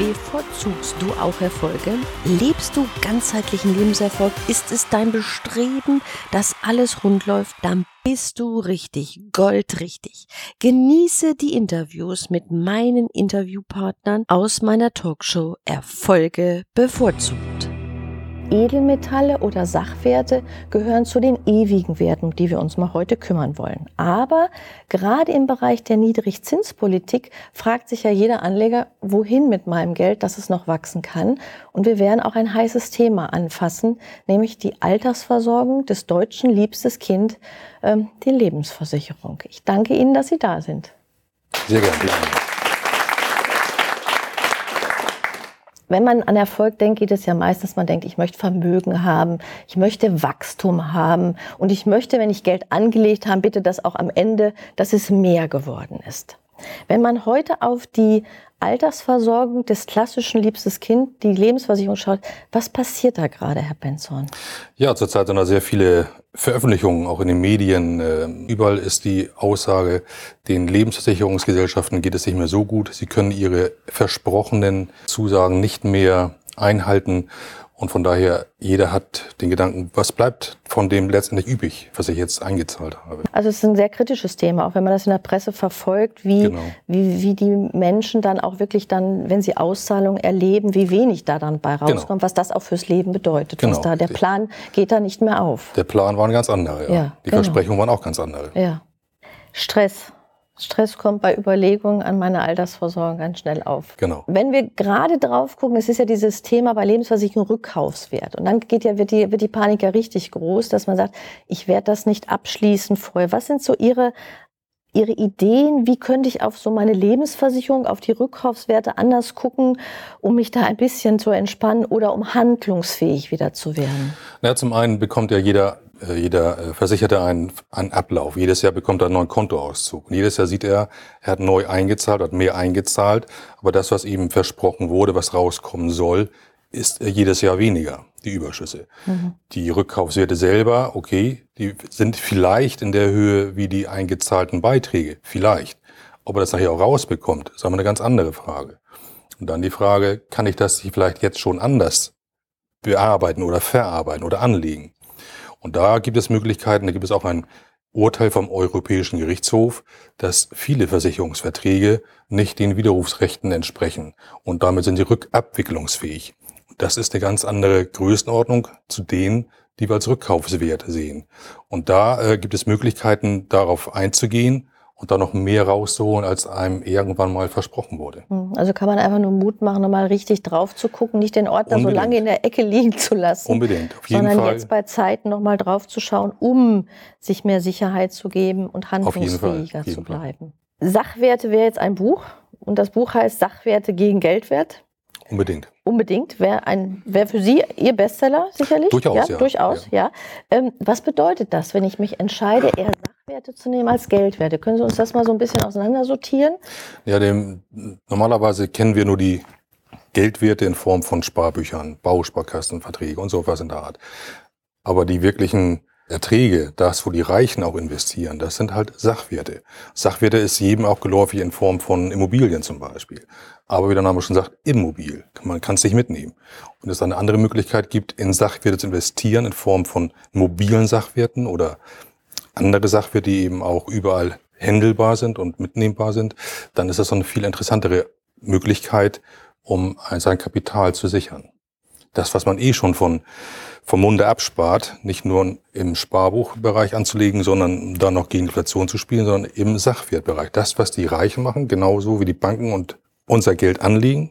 Bevorzugst du auch Erfolge? Lebst du ganzheitlichen Lebenserfolg? Ist es dein Bestreben, dass alles rund läuft? Dann bist du richtig, goldrichtig. Genieße die Interviews mit meinen Interviewpartnern aus meiner Talkshow Erfolge bevorzugt. Edelmetalle oder Sachwerte gehören zu den ewigen Werten, um die wir uns mal heute kümmern wollen. Aber gerade im Bereich der Niedrigzinspolitik fragt sich ja jeder Anleger, wohin mit meinem Geld, dass es noch wachsen kann. Und wir werden auch ein heißes Thema anfassen, nämlich die Altersversorgung des Deutschen liebstes Kind, ähm, die Lebensversicherung. Ich danke Ihnen, dass Sie da sind. Sehr gerne wenn man an Erfolg denkt, geht es ja meistens, man denkt, ich möchte Vermögen haben, ich möchte Wachstum haben und ich möchte, wenn ich Geld angelegt habe, bitte, dass auch am Ende, dass es mehr geworden ist. Wenn man heute auf die Altersversorgung des klassischen liebstes Kind, die Lebensversicherung schaut, was passiert da gerade, Herr Benzorn? Ja, zurzeit sind da sehr viele Veröffentlichungen, auch in den Medien. Ähm, überall ist die Aussage, den Lebensversicherungsgesellschaften geht es nicht mehr so gut. Sie können ihre versprochenen Zusagen nicht mehr einhalten. Und von daher, jeder hat den Gedanken, was bleibt von dem letztendlich übrig, was ich jetzt eingezahlt habe. Also es ist ein sehr kritisches Thema, auch wenn man das in der Presse verfolgt, wie, genau. wie, wie die Menschen dann auch wirklich dann, wenn sie Auszahlungen erleben, wie wenig da dann bei genau. rauskommt, genau. was das auch fürs Leben bedeutet. Genau. Da, der Plan geht da nicht mehr auf. Der Plan war ein ganz anderer, ja. ja die genau. Versprechungen waren auch ganz andere. Ja. Stress, Stress kommt bei Überlegungen an meine Altersvorsorge ganz schnell auf. Genau. Wenn wir gerade drauf gucken, es ist ja dieses Thema bei Lebensversicherung Rückkaufswert. Und dann geht ja, wird die, wird die Panik ja richtig groß, dass man sagt, ich werde das nicht abschließen vorher. Was sind so Ihre, Ihre Ideen? Wie könnte ich auf so meine Lebensversicherung, auf die Rückkaufswerte anders gucken, um mich da ein bisschen zu entspannen oder um handlungsfähig wieder zu werden? Na, zum einen bekommt ja jeder jeder äh, Versicherte einen, einen Ablauf. Jedes Jahr bekommt er einen neuen Kontoauszug. Und jedes Jahr sieht er, er hat neu eingezahlt, hat mehr eingezahlt. Aber das, was ihm versprochen wurde, was rauskommen soll, ist äh, jedes Jahr weniger, die Überschüsse. Mhm. Die Rückkaufswerte selber, okay, die sind vielleicht in der Höhe wie die eingezahlten Beiträge. Vielleicht. Ob er das nachher auch rausbekommt, ist aber eine ganz andere Frage. Und dann die Frage, kann ich das vielleicht jetzt schon anders bearbeiten oder verarbeiten oder anlegen? Und da gibt es Möglichkeiten, da gibt es auch ein Urteil vom Europäischen Gerichtshof, dass viele Versicherungsverträge nicht den Widerrufsrechten entsprechen und damit sind sie rückabwicklungsfähig. Das ist eine ganz andere Größenordnung zu denen, die wir als Rückkaufswert sehen. Und da äh, gibt es Möglichkeiten, darauf einzugehen und da noch mehr rauszuholen, als einem irgendwann mal versprochen wurde. Hm, also kann man einfach nur Mut machen, nochmal richtig drauf zu gucken, nicht den Ordner Unbedingt. so lange in der Ecke liegen zu lassen. Unbedingt, auf jeden sondern Fall. jetzt bei Zeiten nochmal drauf zu schauen, um sich mehr Sicherheit zu geben und handlungsfähiger zu bleiben. Fall. Sachwerte wäre jetzt ein Buch und das Buch heißt Sachwerte gegen Geldwert. Unbedingt. Unbedingt. Wäre wär für Sie Ihr Bestseller sicherlich? Durchaus, ja. ja. Durchaus, ja. ja. Ähm, was bedeutet das, wenn ich mich entscheide, eher Sachwerte zu nehmen als Geldwerte? Können Sie uns das mal so ein bisschen auseinandersortieren? Ja, dem, normalerweise kennen wir nur die Geldwerte in Form von Sparbüchern, Bausparkassen, Verträge und so was in der Art. Aber die wirklichen Erträge, das, wo die Reichen auch investieren, das sind halt Sachwerte. Sachwerte ist jedem auch geläufig in Form von Immobilien zum Beispiel. Aber wie der Name schon sagt, immobil. Man kann es nicht mitnehmen. Und es eine andere Möglichkeit gibt, in Sachwerte zu investieren in Form von mobilen Sachwerten oder andere Sachwerte, die eben auch überall händelbar sind und mitnehmbar sind, dann ist das eine viel interessantere Möglichkeit, um sein Kapital zu sichern. Das, was man eh schon von vom Munde abspart, nicht nur im Sparbuchbereich anzulegen, sondern da noch gegen Inflation zu spielen, sondern im Sachwertbereich. Das, was die Reichen machen, genauso wie die Banken und unser Geld anlegen,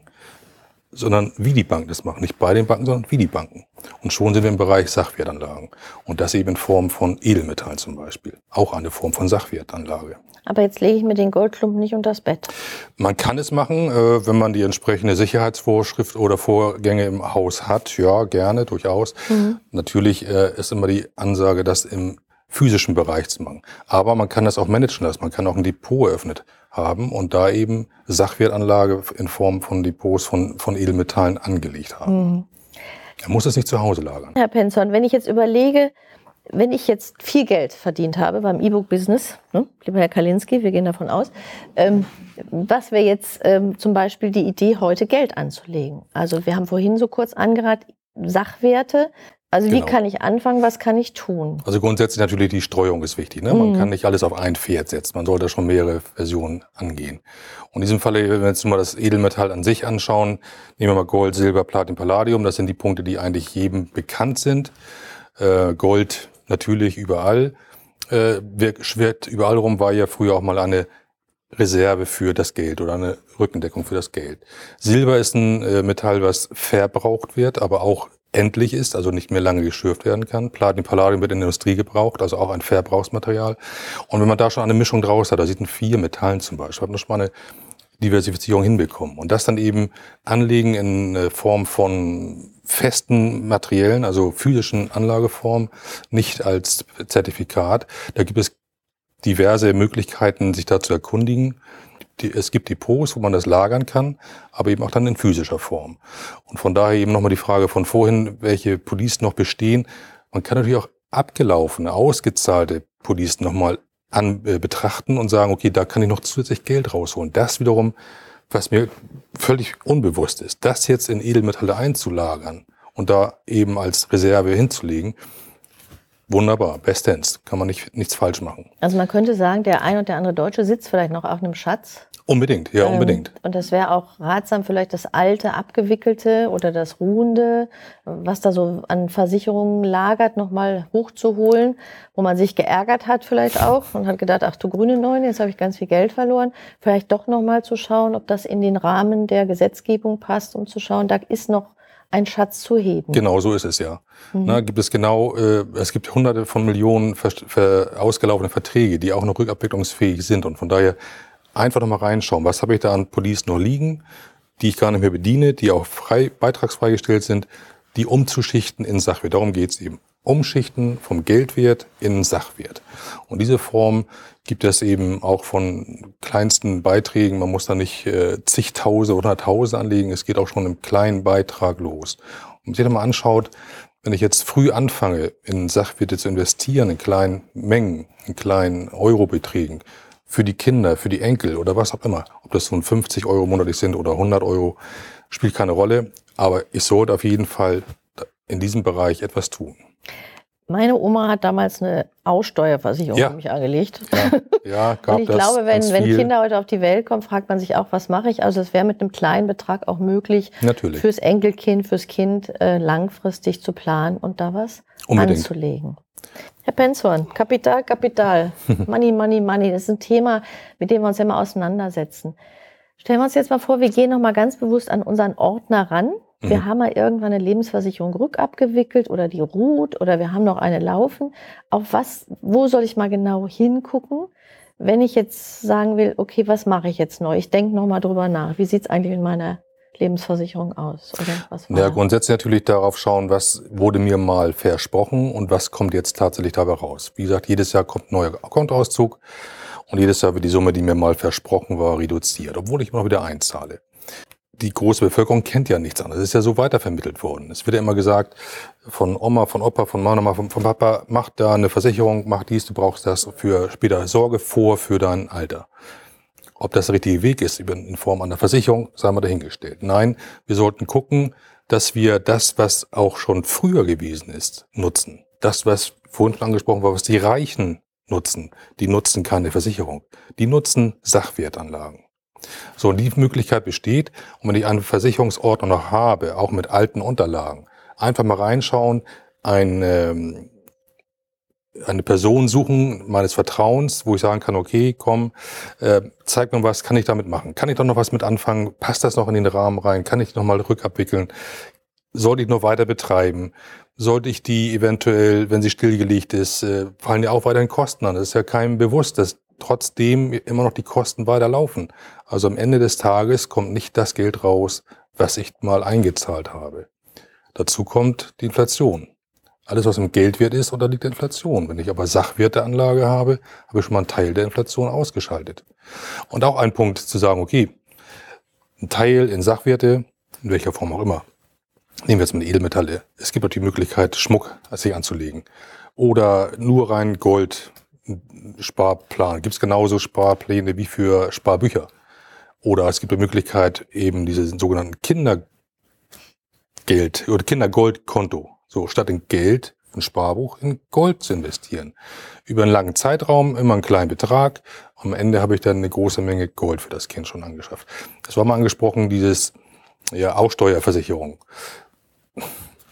sondern wie die Banken das machen. Nicht bei den Banken, sondern wie die Banken. Und schon sind wir im Bereich Sachwertanlagen. Und das eben in Form von Edelmetallen zum Beispiel. Auch eine Form von Sachwertanlage. Aber jetzt lege ich mir den Goldklumpen nicht unters Bett. Man kann es machen, äh, wenn man die entsprechende Sicherheitsvorschrift oder Vorgänge im Haus hat. Ja, gerne, durchaus. Mhm. Natürlich äh, ist immer die Ansage, das im physischen Bereich zu machen. Aber man kann das auch managen lassen. Man kann auch ein Depot eröffnet haben und da eben Sachwertanlage in Form von Depots von, von Edelmetallen angelegt haben. Mhm. Er muss es nicht zu Hause lagern. Herr Penson, wenn ich jetzt überlege, wenn ich jetzt viel Geld verdient habe beim E-Book-Business, ne, lieber Herr Kalinski, wir gehen davon aus, ähm, was wäre jetzt ähm, zum Beispiel die Idee, heute Geld anzulegen? Also wir haben vorhin so kurz angeraten, Sachwerte. Also genau. wie kann ich anfangen, was kann ich tun? Also grundsätzlich natürlich die Streuung ist wichtig. Ne? Man mhm. kann nicht alles auf ein Pferd setzen. Man sollte schon mehrere Versionen angehen. Und in diesem Falle, wenn wir jetzt mal das Edelmetall an sich anschauen, nehmen wir mal Gold, Silber, Platin, Palladium. Das sind die Punkte, die eigentlich jedem bekannt sind. Äh, Gold natürlich überall. Äh, schwert überall rum war ja früher auch mal eine Reserve für das Geld oder eine Rückendeckung für das Geld. Silber ist ein äh, Metall, was verbraucht wird, aber auch endlich ist, also nicht mehr lange geschürft werden kann. Platin, Palladium wird in der Industrie gebraucht, also auch ein Verbrauchsmaterial. Und wenn man da schon eine Mischung draus hat, da sieht man vier Metallen zum Beispiel, hat man schon mal eine Diversifizierung hinbekommen. Und das dann eben anlegen in Form von festen materiellen, also physischen Anlageform, nicht als Zertifikat. Da gibt es diverse Möglichkeiten, sich da zu erkundigen. Es gibt Depots, wo man das lagern kann, aber eben auch dann in physischer Form. Und von daher eben nochmal die Frage von vorhin, welche Police noch bestehen. Man kann natürlich auch abgelaufene, ausgezahlte Police nochmal an, äh, betrachten und sagen, okay, da kann ich noch zusätzlich Geld rausholen. Das wiederum, was mir völlig unbewusst ist, das jetzt in Edelmetalle einzulagern und da eben als Reserve hinzulegen, wunderbar, bestens, kann man nicht, nichts falsch machen. Also man könnte sagen, der ein und der andere Deutsche sitzt vielleicht noch auf einem Schatz Unbedingt, ja, ähm, unbedingt. und das wäre auch ratsam, vielleicht das alte, abgewickelte oder das ruhende, was da so an Versicherungen lagert, nochmal hochzuholen, wo man sich geärgert hat vielleicht auch und hat gedacht, ach du grüne Neune, jetzt habe ich ganz viel Geld verloren. Vielleicht doch nochmal zu schauen, ob das in den Rahmen der Gesetzgebung passt, um zu schauen, da ist noch ein Schatz zu heben. Genau, so ist es ja. Mhm. Na, gibt es genau, äh, es gibt hunderte von Millionen ver, ver, ausgelaufene Verträge, die auch noch rückabwicklungsfähig sind und von daher einfach nochmal reinschauen, was habe ich da an Police noch liegen, die ich gar nicht mehr bediene, die auch frei, beitragsfrei gestellt sind, die umzuschichten in Sachwert. Darum geht's eben. Umschichten vom Geldwert in Sachwert. Und diese Form gibt es eben auch von kleinsten Beiträgen. Man muss da nicht äh, zigtausend oder tausend anlegen. Es geht auch schon im kleinen Beitrag los. Und wenn man sich mal anschaut, wenn ich jetzt früh anfange, in Sachwerte zu investieren, in kleinen Mengen, in kleinen Eurobeträgen, für die Kinder, für die Enkel oder was auch immer. Ob das nun 50 Euro monatlich sind oder 100 Euro, spielt keine Rolle. Aber ich sollte auf jeden Fall in diesem Bereich etwas tun. Meine Oma hat damals eine Aussteuerversicherung ja. für mich angelegt. Ja, ja gab Und ich glaube, wenn, wenn Kinder heute auf die Welt kommen, fragt man sich auch, was mache ich? Also es wäre mit einem kleinen Betrag auch möglich, Natürlich. fürs Enkelkind, fürs Kind äh, langfristig zu planen und da was Unbedingt. anzulegen. Herr Penzorn, Kapital, Kapital, Money, Money, Money, das ist ein Thema, mit dem wir uns immer auseinandersetzen. Stellen wir uns jetzt mal vor, wir gehen noch mal ganz bewusst an unseren Ordner ran. Wir mhm. haben mal irgendwann eine Lebensversicherung rückabgewickelt oder die ruht oder wir haben noch eine laufen. Auf was, wo soll ich mal genau hingucken, wenn ich jetzt sagen will, okay, was mache ich jetzt neu? Ich denke noch mal drüber nach. Wie sieht es eigentlich in meiner Lebensversicherung aus? Oder was ja, grundsätzlich natürlich darauf schauen, was wurde mir mal versprochen und was kommt jetzt tatsächlich dabei raus. Wie gesagt, jedes Jahr kommt ein neuer Kontoauszug und jedes Jahr wird die Summe, die mir mal versprochen war, reduziert, obwohl ich immer wieder einzahle. Die große Bevölkerung kennt ja nichts anderes. Es ist ja so weitervermittelt worden. Es wird ja immer gesagt, von Oma, von Opa, von Mama, von, von Papa, mach da eine Versicherung, mach dies, du brauchst das für später Sorge vor für dein Alter. Ob das der richtige Weg ist, in Form einer Versicherung, sei mal dahingestellt. Nein, wir sollten gucken, dass wir das, was auch schon früher gewesen ist, nutzen. Das, was vorhin schon angesprochen war, was die Reichen nutzen. Die nutzen keine Versicherung. Die nutzen Sachwertanlagen. So, und die Möglichkeit besteht, und wenn ich einen Versicherungsordner noch habe, auch mit alten Unterlagen, einfach mal reinschauen, ein, ähm, eine Person suchen meines Vertrauens, wo ich sagen kann, okay, komm, äh, zeig mir was, kann ich damit machen? Kann ich doch noch was mit anfangen? Passt das noch in den Rahmen rein? Kann ich noch mal rückabwickeln? sollte ich noch weiter betreiben? Sollte ich die eventuell, wenn sie stillgelegt ist, äh, fallen ja auch weiterhin Kosten an. Das ist ja keinem bewusst, dass trotzdem immer noch die Kosten weiterlaufen. Also am Ende des Tages kommt nicht das Geld raus, was ich mal eingezahlt habe. Dazu kommt die Inflation. Alles, was im Geldwert ist, unterliegt der Inflation. Wenn ich aber Sachwerteanlage habe, habe ich schon mal einen Teil der Inflation ausgeschaltet. Und auch ein Punkt zu sagen, okay, ein Teil in Sachwerte, in welcher Form auch immer, Nehmen wir jetzt mal Edelmetalle. Es gibt auch die Möglichkeit, Schmuck sich anzulegen. Oder nur rein Gold, Sparplan. Gibt es genauso Sparpläne wie für Sparbücher. Oder es gibt die Möglichkeit, eben diese sogenannten Kindergeld oder Kindergoldkonto. So, statt in Geld, ein Sparbuch, in Gold zu investieren. Über einen langen Zeitraum, immer einen kleinen Betrag. Am Ende habe ich dann eine große Menge Gold für das Kind schon angeschafft. Das war mal angesprochen, dieses ja, Aussteuerversicherung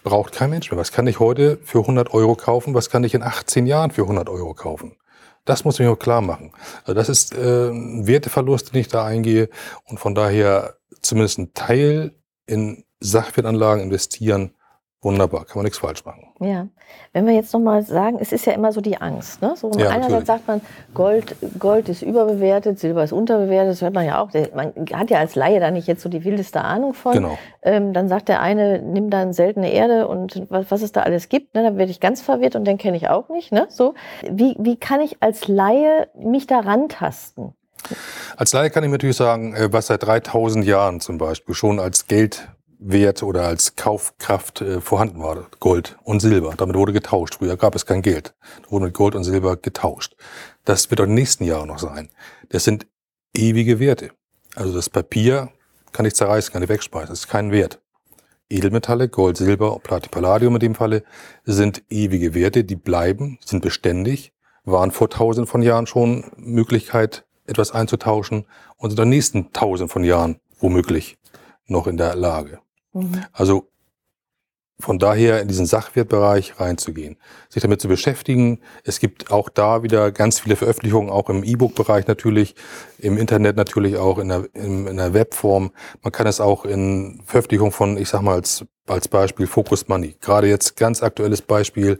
braucht kein Mensch mehr. Was kann ich heute für 100 Euro kaufen? Was kann ich in 18 Jahren für 100 Euro kaufen? Das muss ich mir auch klar machen. Also das ist äh, ein Werteverlust, den ich da eingehe und von daher zumindest ein Teil in Sachwertanlagen investieren Wunderbar, kann man nichts falsch machen. Ja, wenn wir jetzt nochmal sagen, es ist ja immer so die Angst. Ne? So ja, einerseits natürlich. sagt man, Gold, Gold ist überbewertet, Silber ist unterbewertet, das hört man ja auch. Man hat ja als Laie da nicht jetzt so die wildeste Ahnung von. Genau. Ähm, dann sagt der eine, nimm dann seltene Erde und was, was es da alles gibt. Ne? Dann werde ich ganz verwirrt und den kenne ich auch nicht. Ne? So, wie, wie kann ich als Laie mich da rantasten? Als Laie kann ich natürlich sagen, äh, was seit 3000 Jahren zum Beispiel schon als Geld Wert oder als Kaufkraft äh, vorhanden war, Gold und Silber. Damit wurde getauscht. Früher gab es kein Geld. Da wurde mit Gold und Silber getauscht. Das wird auch in den nächsten Jahren noch sein. Das sind ewige Werte. Also das Papier kann ich zerreißen, kann ich wegspeisen. Das ist kein Wert. Edelmetalle, Gold, Silber, Platin, Palladium in dem Falle, sind ewige Werte, die bleiben, sind beständig, waren vor tausend von Jahren schon Möglichkeit, etwas einzutauschen und sind in den nächsten tausend von Jahren womöglich noch in der Lage. Mhm. Also von daher in diesen Sachwertbereich reinzugehen, sich damit zu beschäftigen. Es gibt auch da wieder ganz viele Veröffentlichungen, auch im E-Book-Bereich natürlich, im Internet natürlich auch, in der, in, in der Webform. Man kann es auch in Veröffentlichungen von, ich sag mal als, als Beispiel Focus Money. Gerade jetzt ganz aktuelles Beispiel,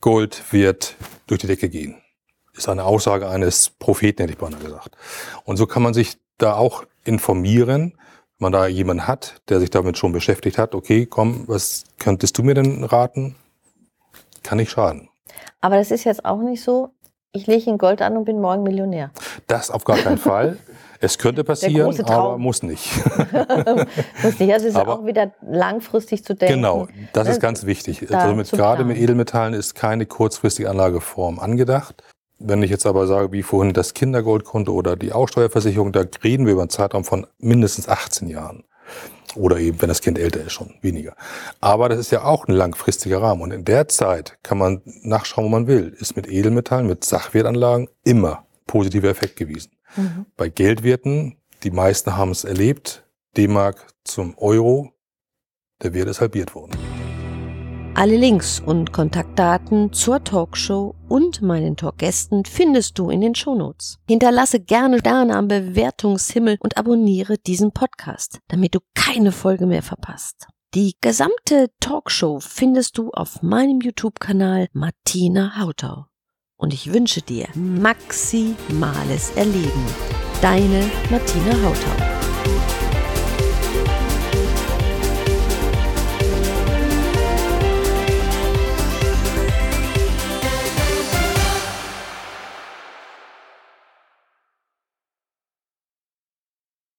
Gold wird durch die Decke gehen. Ist eine Aussage eines Propheten, hätte ich beinahe gesagt. Und so kann man sich da auch informieren man da jemanden hat, der sich damit schon beschäftigt hat, okay, komm, was könntest du mir denn raten? Kann nicht schaden. Aber das ist jetzt auch nicht so, ich lege in Gold an und bin morgen Millionär. Das auf gar keinen Fall. Es könnte passieren, aber muss nicht. muss nicht. Also es ist aber auch wieder langfristig zu denken. Genau, das ist ne, ganz wichtig. Also mit, gerade mit Edelmetallen ist keine kurzfristige Anlageform angedacht. Wenn ich jetzt aber sage, wie vorhin das Kindergoldkonto oder die Aussteuerversicherung, da reden wir über einen Zeitraum von mindestens 18 Jahren. Oder eben, wenn das Kind älter ist, schon weniger. Aber das ist ja auch ein langfristiger Rahmen. Und in der Zeit kann man nachschauen, wo man will. Ist mit Edelmetallen, mit Sachwertanlagen immer positiver Effekt gewesen. Mhm. Bei Geldwerten, die meisten haben es erlebt, D-Mark zum Euro, der Wert ist halbiert worden. Alle Links und Kontaktdaten zur Talkshow und meinen Talkgästen findest du in den Shownotes. Hinterlasse gerne Sterne am Bewertungshimmel und abonniere diesen Podcast, damit du keine Folge mehr verpasst. Die gesamte Talkshow findest du auf meinem YouTube-Kanal Martina Hautau. Und ich wünsche dir maximales Erleben. Deine Martina Hautau.